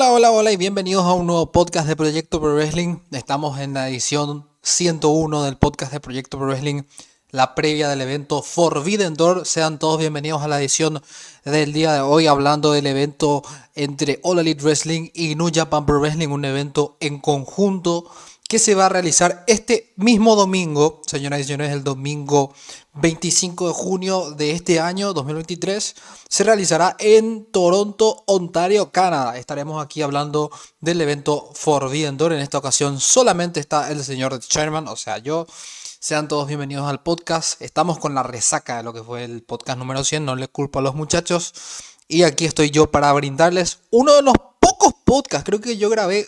Hola, hola, hola y bienvenidos a un nuevo podcast de Proyecto Pro Wrestling. Estamos en la edición 101 del podcast de Proyecto Pro Wrestling, la previa del evento Forbidden Door. Sean todos bienvenidos a la edición del día de hoy hablando del evento entre All Elite Wrestling y New Japan Pro Wrestling, un evento en conjunto que se va a realizar este mismo domingo, señoras y señores, el domingo 25 de junio de este año 2023, se realizará en Toronto, Ontario, Canadá. Estaremos aquí hablando del evento Forbidden Door. En esta ocasión solamente está el señor Chairman, o sea, yo. Sean todos bienvenidos al podcast. Estamos con la resaca de lo que fue el podcast número 100, no le culpo a los muchachos. Y aquí estoy yo para brindarles uno de los pocos podcasts, creo que yo grabé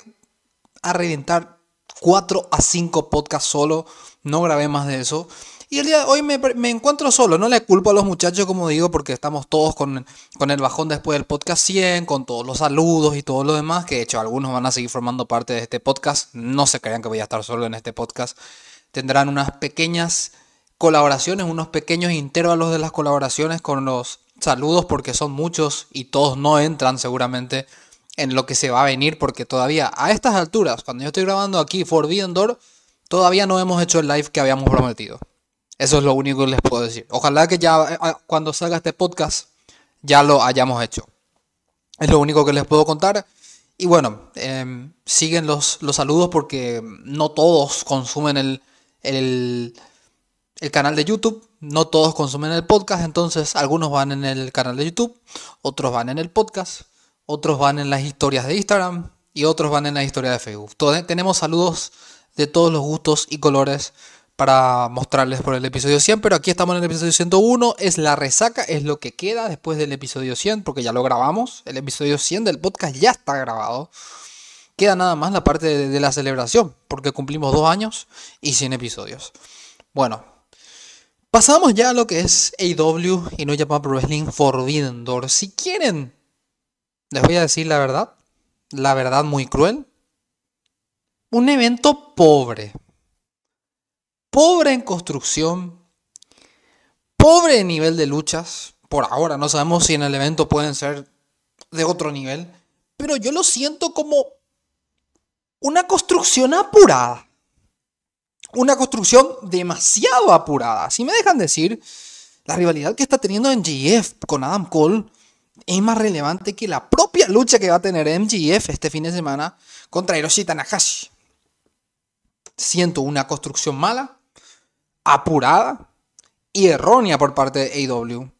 a reventar 4 a 5 podcasts solo, no grabé más de eso. Y el día de hoy me, encuentro solo, no le culpo a los muchachos como digo, porque estamos todos con, con, el bajón después del podcast 100, con todos los saludos y todo lo demás, que de hecho algunos van a seguir formando parte de este podcast, no se crean que voy a estar solo en este podcast, tendrán unas pequeñas colaboraciones, unos pequeños intervalos de las colaboraciones con los saludos, porque son muchos y todos no entran seguramente en lo que se va a venir, porque todavía a estas alturas, cuando yo estoy grabando aquí Forbidden Door, todavía no hemos hecho el live que habíamos prometido. Eso es lo único que les puedo decir. Ojalá que ya eh, cuando salga este podcast ya lo hayamos hecho. Es lo único que les puedo contar. Y bueno, em, siguen los, los, saludos porque no todos consumen el, el, el canal de YouTube, no todos consumen el podcast, entonces algunos van en el canal de YouTube, otros van en el podcast, otros van en las historias de Instagram y otros van en la historia de Facebook. tenemos saludos de todos los gustos y colores para mostrarles por el episodio 100, pero aquí estamos en el episodio 101, es la resaca, es lo que queda después del episodio 100, porque ya lo grabamos, el episodio 100 del podcast ya está grabado. Queda nada más la parte de, de la celebración, porque cumplimos dos años y 100 episodios. Bueno, pasamos ya a lo que es AW y no Japan Pro Wrestling Forbidden Door. Si quieren les voy a decir la verdad, la verdad muy cruel. Un evento pobre. Pobre en construcción. Pobre en nivel de luchas. Por ahora no sabemos si en el evento pueden ser de otro nivel. Pero yo lo siento como una construcción apurada. Una construcción demasiado apurada. Si me dejan decir, la rivalidad que está teniendo en GF con Adam Cole es más relevante que la propia lucha que va a tener MGF este fin de semana contra Hiroshi Tanahashi. Siento una construcción mala, apurada y errónea por parte de AW.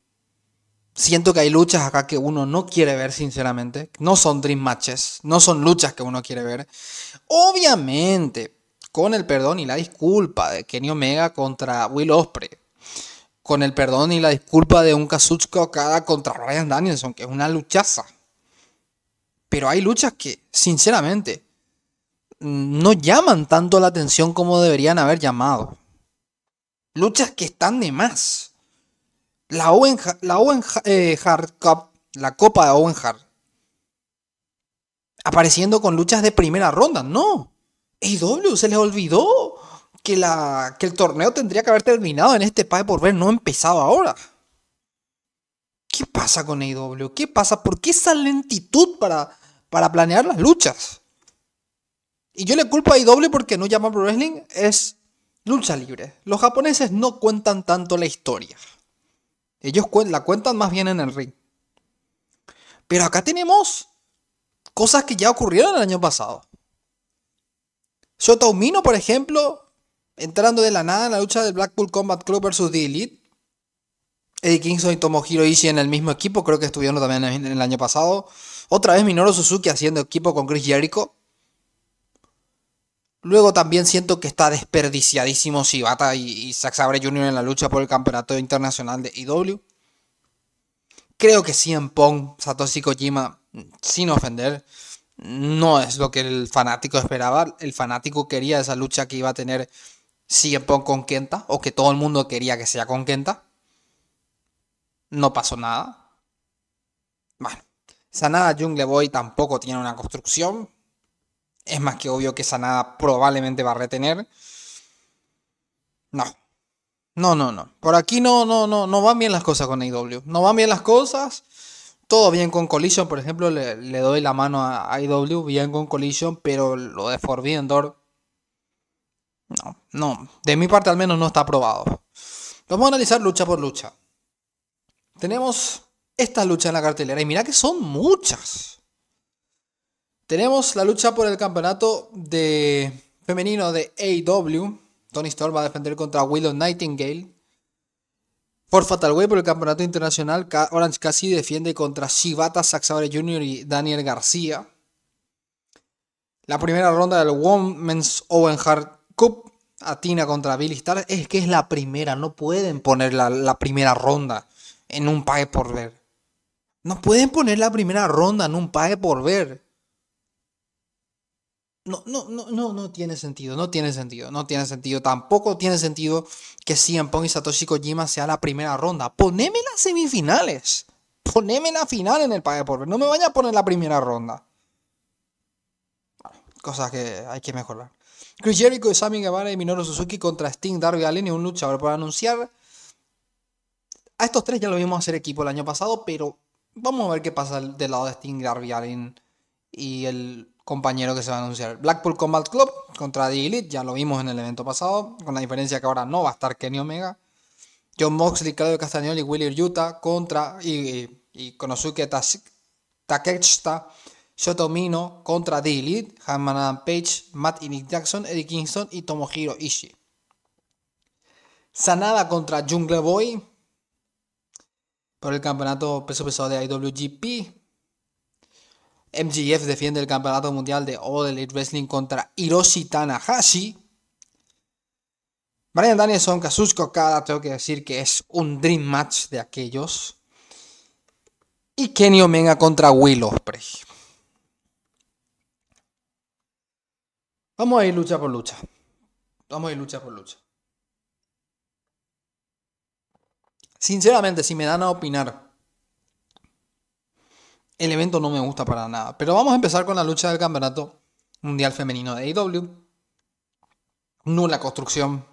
Siento que hay luchas acá que uno no quiere ver, sinceramente. No son dream matches, no son luchas que uno quiere ver. Obviamente, con el perdón y la disculpa de Kenny Omega contra Will Ospreay con el perdón y la disculpa de un Kazuchika Okada contra Ryan Danielson, que es una luchaza. Pero hay luchas que, sinceramente, no llaman tanto la atención como deberían haber llamado. Luchas que están de más. La Owen, la eh, Cup, la Copa de Owen Hart, apareciendo con luchas de primera ronda. No. AW se les olvidó que, el torneo tendría que haber terminado en este país por ver, no empezado ahora. ¿Qué pasa con AEW? ¿Qué pasa? ¿Por qué esa lentitud para, para planear las luchas? Y yo le culpo a AEW porque no llama Pro Wrestling, es lucha libre. Los japoneses no cuentan tanto la historia. Ellos la cuentan más bien en el ring. Pero acá tenemos cosas que ya ocurrieron el año pasado. Shota por ejemplo, entrando de la nada en la lucha del Blackpool Combat Club versus The Elite. Eddie Kingston y Tomohiro Ishii en el mismo equipo, creo que estuvieron también en el año pasado. Otra vez Minoru Suzuki haciendo equipo con Chris Jericho. Luego también siento que está desperdiciadísimo Shibata y, Zack Sabre Jr. en la lucha por el campeonato internacional de IW. Creo que en Pong, Satoshi Kojima, sin ofender, no es lo que el fanático esperaba. El fanático quería esa lucha que iba a tener CM Punk con Kenta, o que todo el mundo quería que sea con Kenta. No pasó nada. Bueno, Sanada Jungle Boy tampoco tiene una construcción. Es más que obvio que Sanada probablemente va a retener. No. No, no, no. Por aquí no, no, no, no van bien las cosas con AEW. No van bien las cosas. todo bien con Collision, por ejemplo, le, doy la mano a IW, bien con Collision, pero lo de Forbidden Door, no, no, de mi parte al menos no está aprobado. Vamos a analizar lucha por lucha. Tenemos esta lucha en la cartelera y mira que son muchas. Tenemos la lucha por el campeonato de femenino de AEW. Tony Storm va a defender contra Willow Nightingale. Por Fatal Way por el campeonato internacional, Orange Cassidy defiende contra Shibata, Zack Jr. y Daniel García. La primera ronda del Women's Owen Hart Atina contra Billy Star. Es que es la primera, no pueden poner la, primera ronda en un pague por ver. No pueden poner la primera ronda en un pague por ver. No, no, no, no, no tiene sentido, no tiene sentido, no tiene sentido. Tampoco tiene sentido que CM Punk y Satoshi Kojima sea la primera ronda. Poneme las semifinales. Poneme la final en el Pague por Ver. No me vaya a poner la primera ronda. cosas que hay que mejorar. Chris Jericho, Sammy Guevara y Minoru Suzuki contra Sting, Darby Allin y un luchador por anunciar. A estos tres ya lo vimos hacer equipo el año pasado, pero vamos a ver qué pasa del lado de Sting, Darby Allin y el compañero que se va a anunciar. Blackpool Combat Club contra The Elite, ya lo vimos en el evento pasado, con la diferencia que ahora no va a estar Kenny Omega. John Moxley, Claudio Castagnoli y William Utah contra y, y, Konosuke Takeshita, Shotomino contra Elite, Hanman Page, Matt y Nick Jackson, Eddie Kingston y Tomohiro Ishii. Sanada contra Jungle Boy por el campeonato peso pesado de IWGP. MGF defiende el campeonato mundial de All Elite Wrestling contra Hiroshi Tanahashi. Brian Danielson, Kazuchika Okada, tengo que decir que es un dream match de aquellos. Y Kenny Omega contra Will Ospreay. Vamos a ir lucha por lucha. Vamos a ir lucha por lucha. Sinceramente, si me dan a opinar el evento no me gusta para nada. Pero vamos a empezar con la lucha del campeonato mundial femenino de AEW. Nula construcción.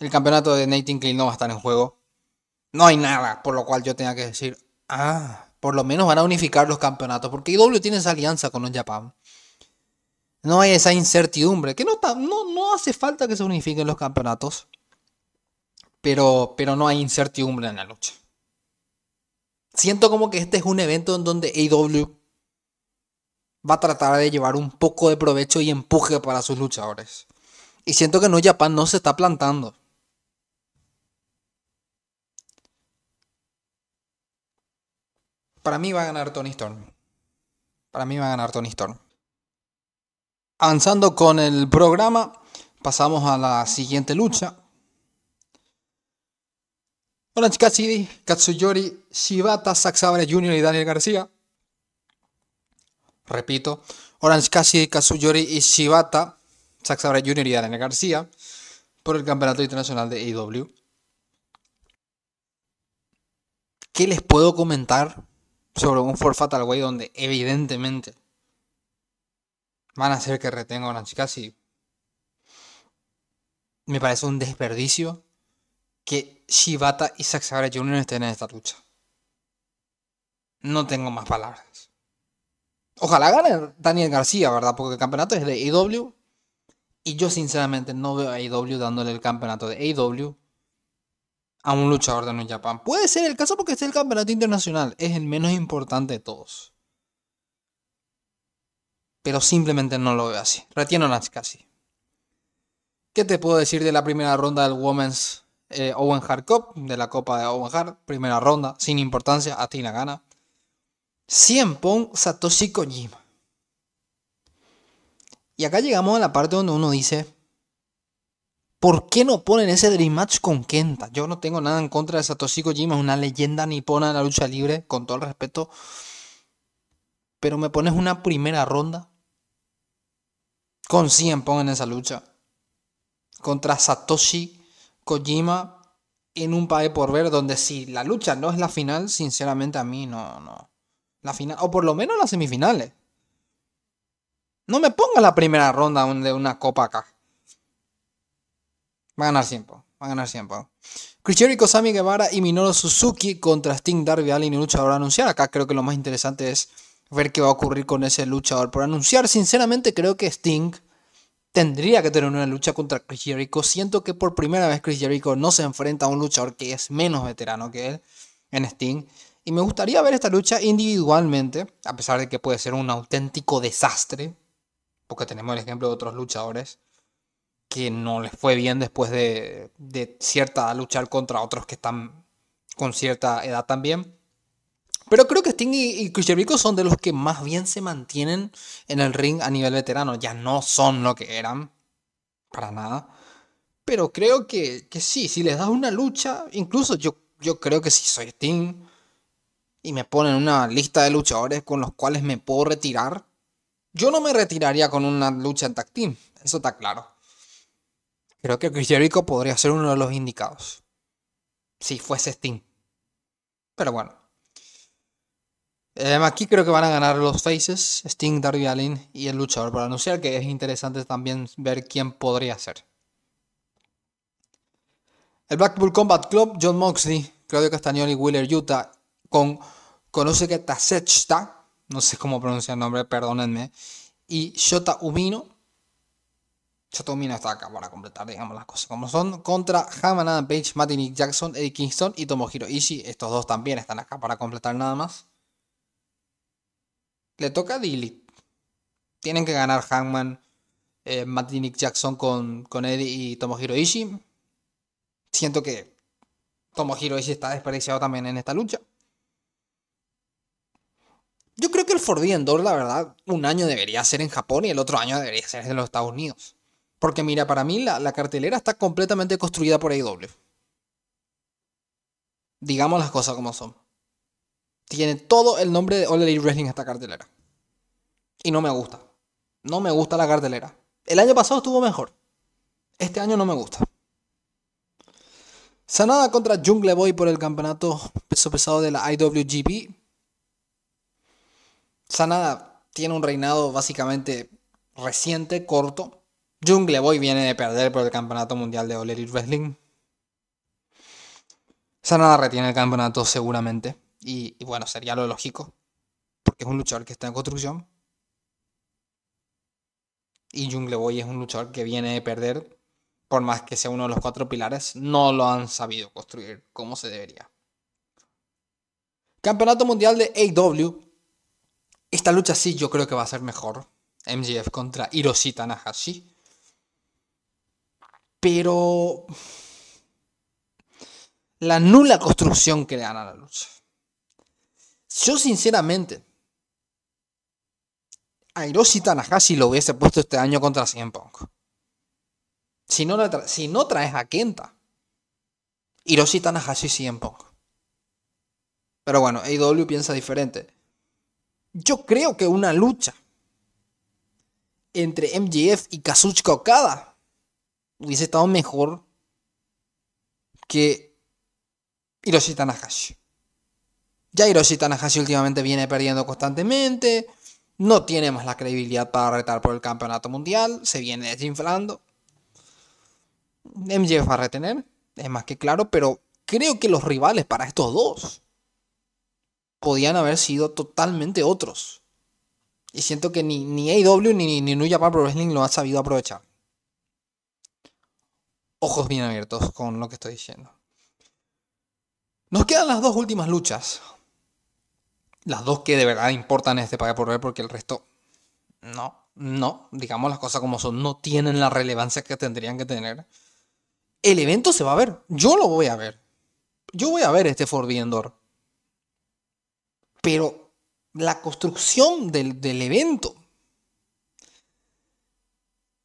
El campeonato de Nightingale no va a estar en juego. No hay nada por lo cual yo tenga que decir, ah, por lo menos van a unificar los campeonatos. Porque AEW tiene esa alianza con el Japan. No hay esa incertidumbre. Que no, no, no hace falta que se unifiquen los campeonatos. Pero, pero no hay incertidumbre en la lucha. Siento como que este es un evento en donde AEW va a tratar de llevar un poco de provecho y empuje para sus luchadores. Y siento que No Japan no se está plantando. Para mí va a ganar Tony Storm. Para mí va a ganar Tony Storm. Avanzando con el programa, pasamos a la siguiente lucha. Orange Cassidy, Katsuyori, Shibata, Zack Jr. y Daniel García. Repito, Orange Cassidy, Katsuyori y Shibata, Zack Jr. y Daniel García por el Campeonato Internacional de AEW. ¿Qué les puedo comentar sobre un For Fatal Way donde evidentemente van a hacer que retenga a Orange Cassidy? Me parece un desperdicio que Shibata y Zack Jr. estén en esta lucha. No tengo más palabras. Ojalá gane Daniel García, ¿verdad? Porque el campeonato es de AEW. Y yo sinceramente no veo a AEW dándole el campeonato de AEW a un luchador de New Japan. Puede ser el caso porque es el campeonato internacional. Es el menos importante de todos. Pero simplemente no lo veo así. Retiene casi. ¿Qué te puedo decir de la primera ronda del Women's eh, Owen Hart Cup, de la Copa de Owen Hart, primera ronda, sin importancia, Atina gana. 100 Pong Satoshi Kojima. Y acá llegamos a la parte donde uno dice, ¿por qué no ponen ese Dream Match con Kenta? Yo no tengo nada en contra de Satoshi Kojima, es una leyenda nipona de la lucha libre, con todo el respeto. Pero me pones una primera ronda con 100 Pong en esa lucha. Contra Satoshi Kojima en un país por ver donde si la lucha no es la final, sinceramente a mí no, no. La final, o por lo menos las semifinales. No me ponga la primera ronda de una copa acá. Va a ganar 100 Va a ganar 100 Punk. Chris Jericho, Sami Guevara y Minoru Suzuki contra Sting, Darby Allin y luchador anunciar. Acá creo que lo más interesante es ver qué va a ocurrir con ese luchador por anunciar. Sinceramente creo que Sting tendría que tener una lucha contra Chris Jericho. Siento que por primera vez Chris Jericho no se enfrenta a un luchador que es menos veterano que él en Sting. Y me gustaría ver esta lucha individualmente, a pesar de que puede ser un auténtico desastre, porque tenemos el ejemplo de otros luchadores que no les fue bien después de, de cierta luchar contra otros que están con cierta edad también. Pero creo que Sting y, Chris Jericho son de los que más bien se mantienen en el ring a nivel veterano. Ya no son lo que eran. Para nada. Pero creo que, que sí, si les das una lucha, incluso yo, yo creo que si soy Sting y me ponen una lista de luchadores con los cuales me puedo retirar, yo no me retiraría con una lucha en tag team. Eso está claro. Creo que Chris Jericho podría ser uno de los indicados. Si fuese Sting. Pero bueno. Em, aquí creo que van a ganar los Faces, Sting, Darby Allin y el luchador para anunciar que es interesante también ver quién podría ser. El Blackpool Combat Club, John Moxley, Claudio Castagnoli, Wheeler Utah, con que Tasechta, no sé cómo pronunciar el nombre, perdónenme, y Shota Umino. Shota Umino está acá para completar, digamos, las cosas como son. Contra Haman Page, Matty Jackson, Eddie Kingston y Tomohiro Ishii. Estos dos también están acá para completar nada más. Le toca a Dilly. Tienen que ganar Hangman, eh, Nick Jackson con, con Eddie y Tomohiro Ishii. Siento que Tomohiro Ishii está desperdiciado también en esta lucha. Yo creo que el Forbidden Door, la verdad, un año debería ser en Japón y el otro año debería ser en los Estados Unidos. Porque mira, para mí la, la cartelera está completamente construida por AEW. Digamos las cosas como son. Tiene todo el nombre de All Elite Wrestling esta cartelera. Y no me gusta. No me gusta la cartelera. El año pasado estuvo mejor. Este año no me gusta. Sanada contra Jungle Boy por el campeonato peso pesado de la IWGP. Sanada tiene un reinado básicamente reciente, corto. Jungle Boy viene de perder por el campeonato mundial de All Elite Wrestling. Sanada retiene el campeonato seguramente. Y, bueno, sería lo lógico. Porque es un luchador que está en construcción. Y Jungle Boy es un luchador que viene de perder. Por más que sea uno de los cuatro pilares, no lo han sabido construir como se debería. Campeonato Mundial de AW. Esta lucha sí yo creo que va a ser mejor. MGF contra Hiroshi Tanahashi. Pero... La nula construcción que le dan a la lucha. Yo sinceramente, a Hiroshi Tanahashi lo hubiese puesto este año contra CM Punk. Si no, si no traes a Kenta, Hiroshi Tanahashi CM Punk. Pero bueno, AEW piensa diferente. Yo creo que una lucha entre MJF y Kazuchika Okada hubiese estado mejor que Hiroshi Tanahashi. Ya Hiroshi Tanahashi últimamente viene perdiendo constantemente. No tiene más la credibilidad para retar por el campeonato mundial. Se viene desinflando. MJF va a retener, es más que claro, pero creo que los rivales para estos dos podían haber sido totalmente otros. Y siento que ni, ni AEW ni, ni New Japan Pro Wrestling lo han sabido aprovechar. Ojos bien abiertos con lo que estoy diciendo. Nos quedan las dos últimas luchas las dos que de verdad importan este pagar por ver porque el resto no, no, digamos las cosas como son, no tienen la relevancia que tendrían que tener. El evento se va a ver, yo lo voy a ver. Yo voy a ver este Forbidden Door. Pero la construcción del, del evento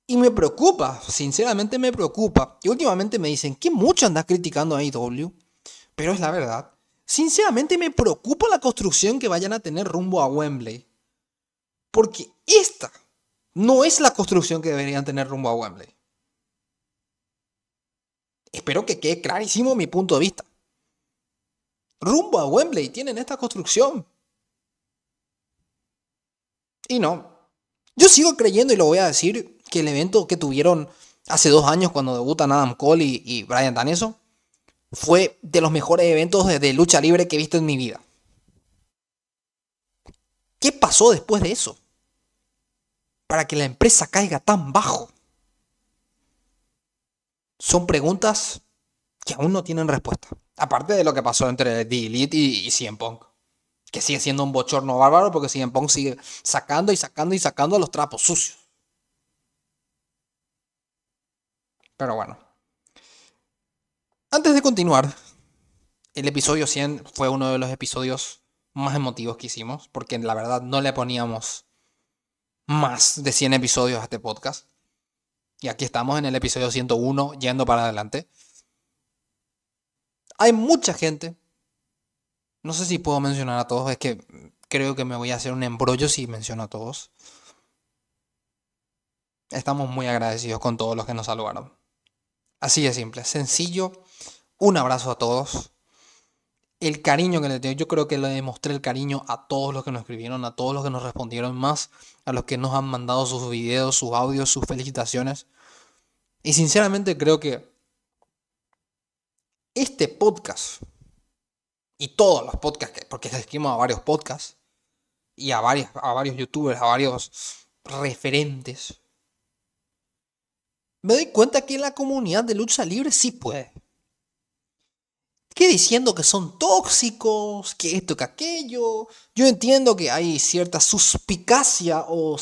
y me preocupa, sinceramente me preocupa. Y últimamente me dicen que mucho andas criticando a IW, pero es la verdad. Sinceramente me preocupa la construcción que vayan a tener rumbo a Wembley. Porque esta no es la construcción que deberían tener rumbo a Wembley. Espero que quede clarísimo mi punto de vista. Rumbo a Wembley tienen esta construcción. Y no. Yo sigo creyendo y lo voy a decir que el evento que tuvieron hace dos años cuando debutan Adam Cole y, Brian Danielson, fue de los mejores eventos de, lucha libre que he visto en mi vida. ¿Qué pasó después de eso? Para que la empresa caiga tan bajo. Son preguntas que aún no tienen respuesta. Aparte de lo que pasó entre The Elite y, y CM Punk. Que sigue siendo un bochorno bárbaro porque CM Punk sigue sacando y sacando y sacando los trapos sucios. Pero bueno. Antes de continuar, el episodio 100 fue uno de los episodios más emotivos que hicimos, porque la verdad no le poníamos más de 100 episodios a este podcast. Y aquí estamos en el episodio 101, yendo para adelante. Hay mucha gente, no sé si puedo mencionar a todos, es que creo que me voy a hacer un embrollo si menciono a todos. Estamos muy agradecidos con todos los que nos saludaron. Así de simple, sencillo. Un abrazo a todos. El cariño que le tengo, yo creo que le demostré el cariño a todos los que nos escribieron, a todos los que nos respondieron más, a los que nos han mandado sus videos, sus audios, sus felicitaciones. Y sinceramente creo que este podcast y todos los podcasts, porque escribimos a varios podcasts y a, varios, a varios youtubers, a varios referentes, me doy cuenta que la comunidad de lucha libre sí puede. Que diciendo que son tóxicos, que esto, que aquello. Yo entiendo que hay cierta suspicacia o,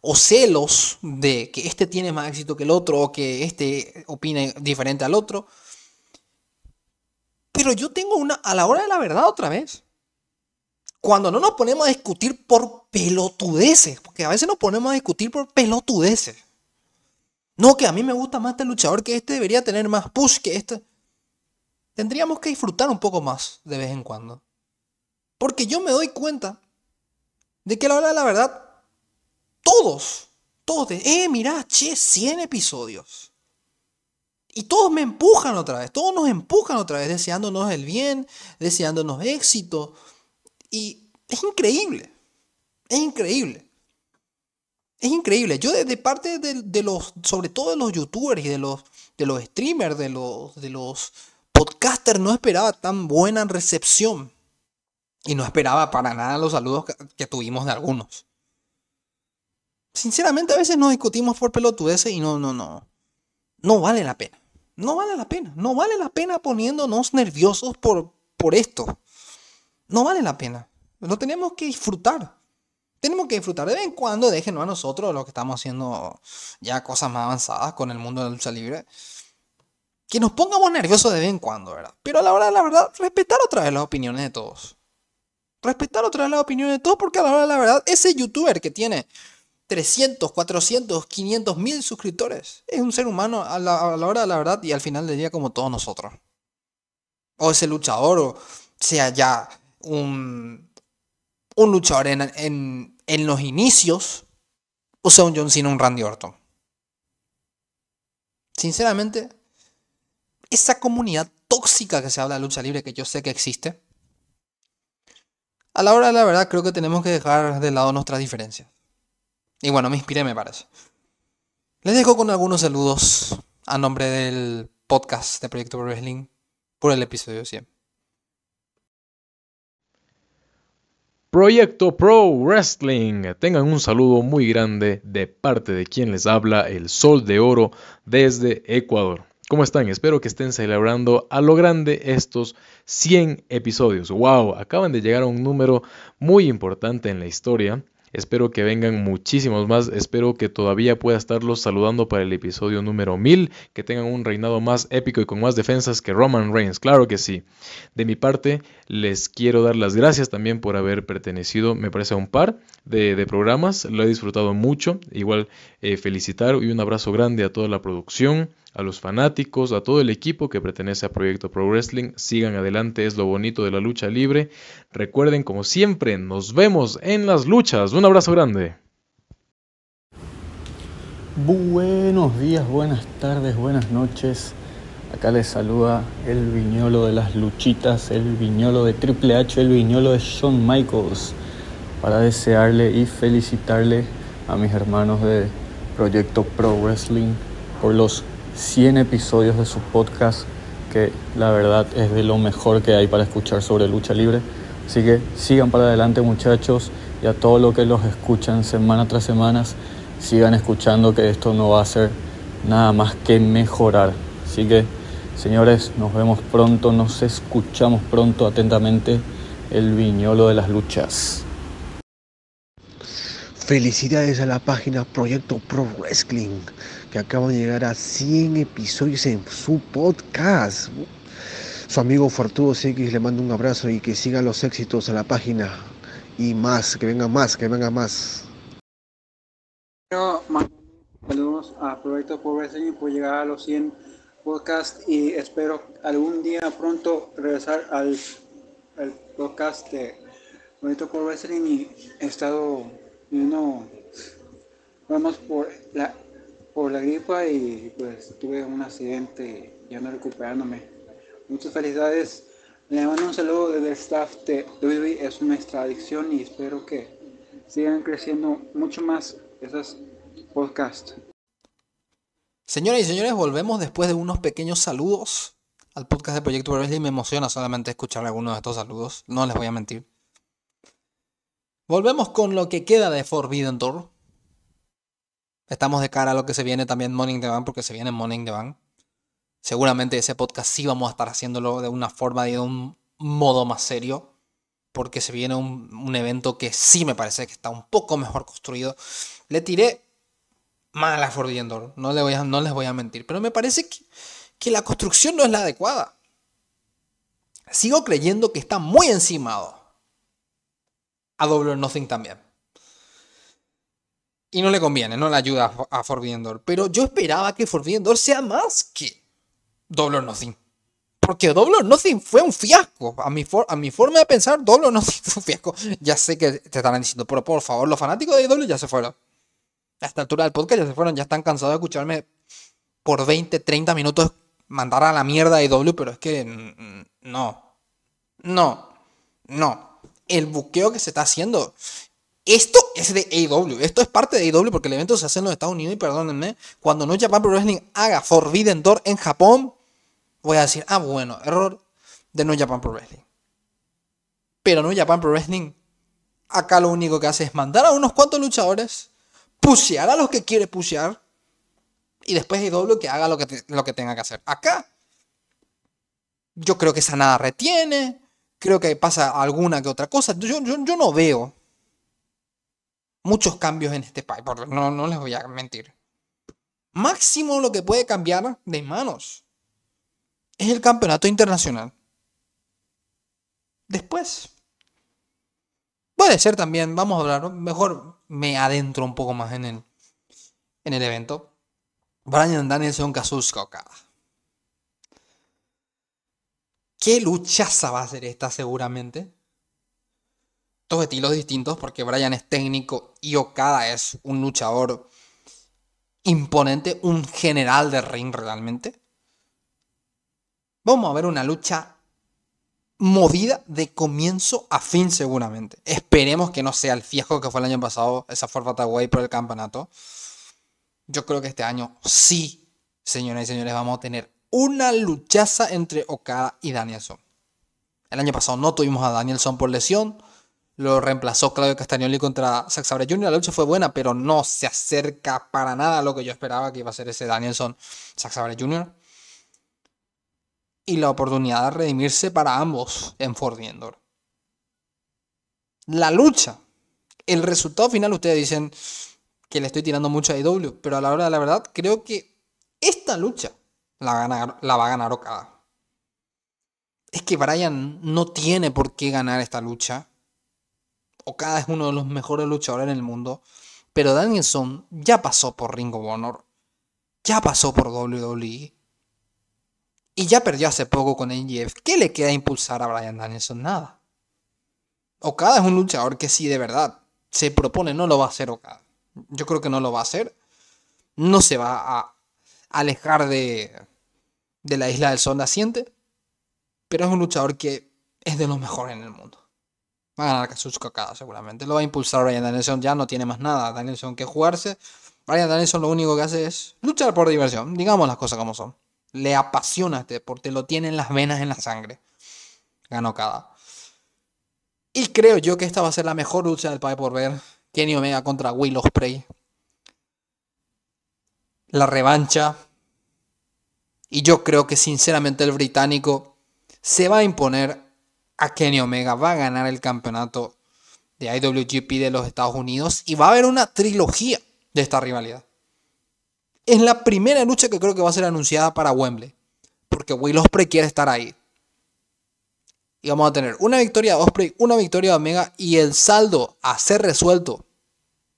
o celos de que este tiene más éxito que el otro o que este opine diferente al otro. Pero yo tengo una, a la hora de la verdad otra vez. Cuando no nos ponemos a discutir por pelotudeces, porque a veces nos ponemos a discutir por pelotudeces. No, que a mí me gusta más este luchador, que este debería tener más push que este. Tendríamos que disfrutar un poco más de vez en cuando. Porque yo me doy cuenta de que la hora de la verdad, todos, todos, de, eh, mirá, che, 100 episodios. Y todos me empujan otra vez, todos nos empujan otra vez, deseándonos el bien, deseándonos éxito. Y es increíble, es increíble. Es increíble. Yo de, parte de, los, sobre todo de los youtubers y de los, de los streamers, de los, de los podcasters, no esperaba tan buena recepción. Y no esperaba para nada los saludos que, tuvimos de algunos. Sinceramente, a veces nos discutimos por pelotudeces y no, no, no. No vale la pena. No vale la pena. No vale la pena poniéndonos nerviosos por, por esto. No vale la pena. Lo tenemos que disfrutar tenemos que disfrutar de vez en cuando, déjenos a nosotros lo que estamos haciendo ya cosas más avanzadas con el mundo de la lucha libre. Que nos pongamos nerviosos de vez en cuando, ¿verdad? Pero a la hora de la verdad, respetar otra vez las opiniones de todos. Respetar otra vez las opiniones de todos porque a la hora de la verdad, ese youtuber que tiene 300, 400, 500 mil suscriptores es un ser humano a la, hora de la verdad y al final del día como todos nosotros. O ese luchador, o sea ya un un luchador en, los inicios o sea un John Cena un Randy Orton. Sinceramente, esa comunidad tóxica que se habla de lucha libre, que yo sé que existe, a la hora de la verdad creo que tenemos que dejar de lado nuestras diferencias. Y bueno, me inspiré, me parece. Les dejo con algunos saludos a nombre del podcast de Proyecto Wrestling por el episodio 100. Proyecto Pro Wrestling. Tengan un saludo muy grande de parte de quien les habla, el Sol de Oro desde Ecuador. ¿Cómo están? Espero que estén celebrando a lo grande estos 100 episodios. ¡Wow! Acaban de llegar a un número muy importante en la historia. Espero que vengan muchísimos más. Espero que todavía pueda estarlos saludando para el episodio número 1000. Que tengan un reinado más épico y con más defensas que Roman Reigns. Claro que sí. De mi parte, les quiero dar las gracias también por haber pertenecido, me parece, a un par de, programas. Lo he disfrutado mucho. Igual eh, felicitar y un abrazo grande a toda la producción a los fanáticos, a todo el equipo que pertenece a Proyecto Pro Wrestling. Sigan adelante, es lo bonito de la lucha libre. Recuerden, como siempre, nos vemos en las luchas. Un abrazo grande. Buenos días, buenas tardes, buenas noches. Acá les saluda el viñolo de las luchitas, el viñolo de Triple H, el viñolo de Shawn Michaels, para desearle y felicitarle a mis hermanos de Proyecto Pro Wrestling por los 100 episodios de su podcast, que la verdad es de lo mejor que hay para escuchar sobre lucha libre. Así que sigan para adelante muchachos y a todos los que los escuchan semana tras semana, sigan escuchando que esto no va a ser nada más que mejorar. Así que señores, nos vemos pronto, nos escuchamos pronto atentamente el viñolo de las luchas. Felicidades a la página Proyecto Pro Wrestling, que acaban de llegar a 100 episodios en su podcast. Su amigo Fortudo X le manda un abrazo y que sigan los éxitos a la página y más, que venga más, que venga más. Saludos a Proyecto por llegar a los 100 podcasts y espero algún día pronto regresar al, podcast de Proyecto Pro Wrestling y he estado no vamos por la por la gripa y pues tuve un accidente y ando recuperándome. Muchas felicidades. Le mando un saludo desde el staff de WWE. Es nuestra adicción y espero que sigan creciendo mucho más esos podcasts. Señoras y señores, volvemos después de unos pequeños saludos al podcast de Proyecto Wrestling. Me emociona solamente escuchar algunos de estos saludos. No les voy a mentir. Volvemos con lo que queda de Forbidden Door. Estamos de cara a lo que se viene también Morning the Bank, porque se viene Morning the Bank. Seguramente ese podcast sí vamos a estar haciéndolo de una forma, de un modo más serio, porque se viene un, evento que sí me parece que está un poco mejor construido. Le tiré mal a no, le voy a, no les voy a mentir, pero me parece que, que la construcción no es la adecuada. Sigo creyendo que está muy encimado a Double Nothing también. Y no le conviene, no le ayuda a, Forbidden Door. Pero yo esperaba que Forbidden Door sea más que Double or Nothing. Porque Double or Nothing fue un fiasco. A mi, a mi forma de pensar, Double or Nothing fue un fiasco. Ya sé que te estarán diciendo, pero por favor, los fanáticos de Double ya se fueron. A esta altura del podcast ya se fueron, ya están cansados de escucharme por 20, 30 minutos mandar a la mierda a IW, pero es que no. No. No el buqueo que se está haciendo. Esto es de AEW, esto es parte de AEW porque el evento se hace en los Estados Unidos y perdónenme, cuando No Japan Pro Wrestling haga Forbidden Door en Japón, voy a decir, ah bueno, error de No Japan Pro Wrestling. Pero No Japan Pro Wrestling acá lo único que hace es mandar a unos cuantos luchadores, pushear a los que quiere pushear y después AEW que haga lo que, lo que tenga que hacer. Acá yo creo que esa nada retiene, Creo que pasa alguna que otra cosa. Yo, yo, no veo muchos cambios en este país, no, no les voy a mentir. Máximo lo que puede cambiar de manos es el campeonato internacional. Después, puede ser también, vamos a hablar, mejor me adentro un poco más en el, en el evento. Brian Danielson, Kazuska Okada. ¿Qué luchaza va a ser esta seguramente? Dos estilos distintos porque Brian es técnico y Okada es un luchador imponente, un general de ring realmente. Vamos a ver una lucha movida de comienzo a fin seguramente. Esperemos que no sea el fiasco que fue el año pasado, esa Forfata Way por el campeonato. Yo creo que este año sí, señoras y señores, vamos a tener una luchaza entre Okada y Danielson. El año pasado no tuvimos a Danielson por lesión. Lo reemplazó Claudio Castagnoli contra Zack Sabre Jr. La lucha fue buena, pero no se acerca para nada a lo que yo esperaba que iba a ser ese Danielson Zack Sabre Jr. Y la oportunidad de redimirse para ambos en Ford Endor. La lucha. El resultado final, ustedes dicen que le estoy tirando mucho a IW, pero a la hora de la verdad, creo que esta lucha la, la va a ganar Okada. Es que Brian no tiene por qué ganar esta lucha. Okada es uno de los mejores luchadores en el mundo. Pero Danielson ya pasó por Ring of Honor. Ya pasó por WWE. Y ya perdió hace poco con NGF. ¿Qué le queda impulsar a Brian Danielson? Nada. Okada es un luchador que si de verdad se propone, no lo va a hacer Okada. Yo creo que no lo va a hacer. No se va a alejar de, de la isla del sol naciente, pero es un luchador que es de los mejores en el mundo. Va a ganar Kazuchika Okada seguramente. Lo va a impulsar Ryan Danielson. Ya no tiene más nada. Danielson que jugarse. Brian Danielson lo único que hace es luchar por diversión. Digamos las cosas como son. Le apasiona este deporte, lo tiene en las venas, en la sangre. Ganó cada. Y creo yo que esta va a ser la mejor lucha del país por ver. Kenny Omega contra Will Ospreay. La revancha. Y yo creo que sinceramente el británico se va a imponer a Kenny Omega. Va a ganar el campeonato de IWGP de los Estados Unidos. Y va a haber una trilogía de esta rivalidad. Es la primera lucha que creo que va a ser anunciada para Wembley. Porque Will Ospreay quiere estar ahí. Y vamos a tener una victoria de Osprey, una victoria de Omega y el saldo a ser resuelto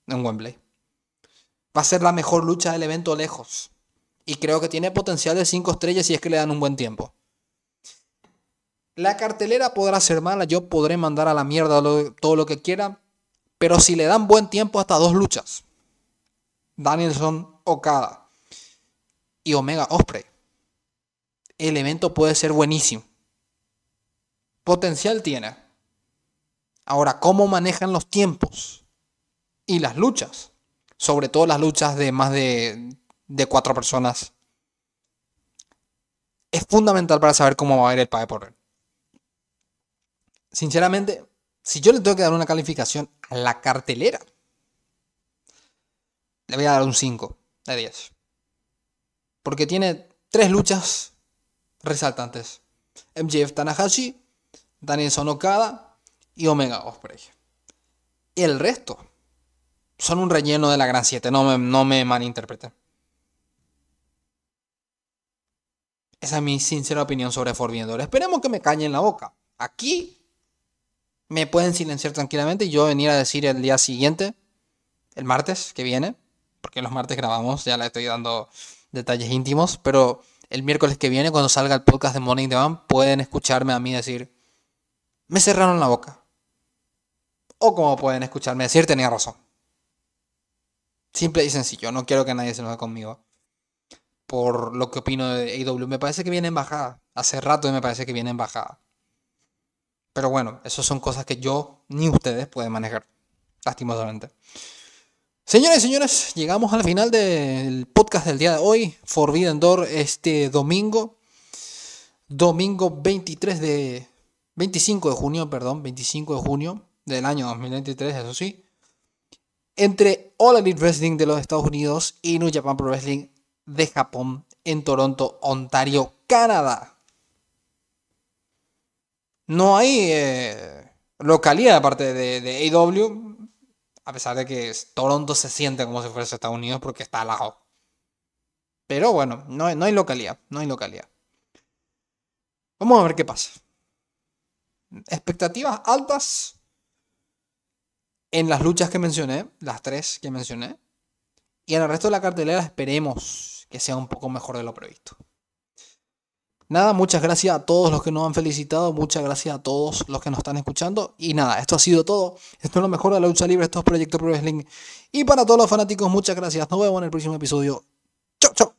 en Wembley. Va a ser la mejor lucha del evento lejos. Y creo que tiene potencial de 5 estrellas si es que le dan un buen tiempo. La cartelera podrá ser mala, yo podré mandar a la mierda todo lo que quiera, pero si le dan buen tiempo hasta dos luchas, Danielson Okada y Omega Osprey. El evento puede ser buenísimo. Potencial tiene. Ahora, ¿cómo manejan los tiempos y las luchas? Sobre todo las luchas de más de, cuatro personas. Es fundamental para saber cómo va a ir el pae por ver. Sinceramente, si yo le tengo que dar una calificación a la cartelera, le voy a dar un 5 de 10. Porque tiene tres luchas resaltantes. MJF Tanahashi, Danielson Okada y Omega Osprey. Y el resto son un relleno de la Gran 7, no me, no me malinterpreten. Esa es mi sincera opinión sobre Forbidden Esperemos que me cañen la boca. Aquí me pueden silenciar tranquilamente y yo venir a decir el día siguiente, el martes que viene, porque los martes grabamos, ya le estoy dando detalles íntimos, pero el miércoles que viene, cuando salga el podcast de Morning Demand, pueden escucharme a mí decir, me cerraron la boca. O como pueden escucharme decir, tenía razón. Simple y sencillo, no quiero que nadie se enoje conmigo. Por lo que opino de AW, me parece que viene en bajada. Hace rato me parece que viene en bajada. Pero bueno, eso son cosas que yo ni ustedes pueden manejar, lastimosamente. Señores y señores, llegamos al final del podcast del día de hoy. Forbidden Door este domingo. Domingo 23 de. 25 de junio, perdón, 25 de junio del año 2023, eso sí. Entre All Elite Wrestling de los Estados Unidos y New Japan Pro Wrestling de Japón en Toronto, Ontario, Canadá. No hay eh, localidad aparte de, de AW a pesar de que Toronto se siente como si fuese Estados Unidos porque está al lado. Pero bueno, no, no hay localidad, no hay localidad. Vamos a ver qué pasa. Expectativas altas en las luchas que mencioné, las tres que mencioné. Y en el resto de la cartelera esperemos que sea un poco mejor de lo previsto. Nada, muchas gracias a todos los que nos han felicitado, muchas gracias a todos los que nos están escuchando. Y nada, esto ha sido todo. Esto es lo mejor de la lucha libre, esto es Proyecto Pro Wrestling. Y para todos los fanáticos, muchas gracias. Nos vemos en el próximo episodio. Chau, chau.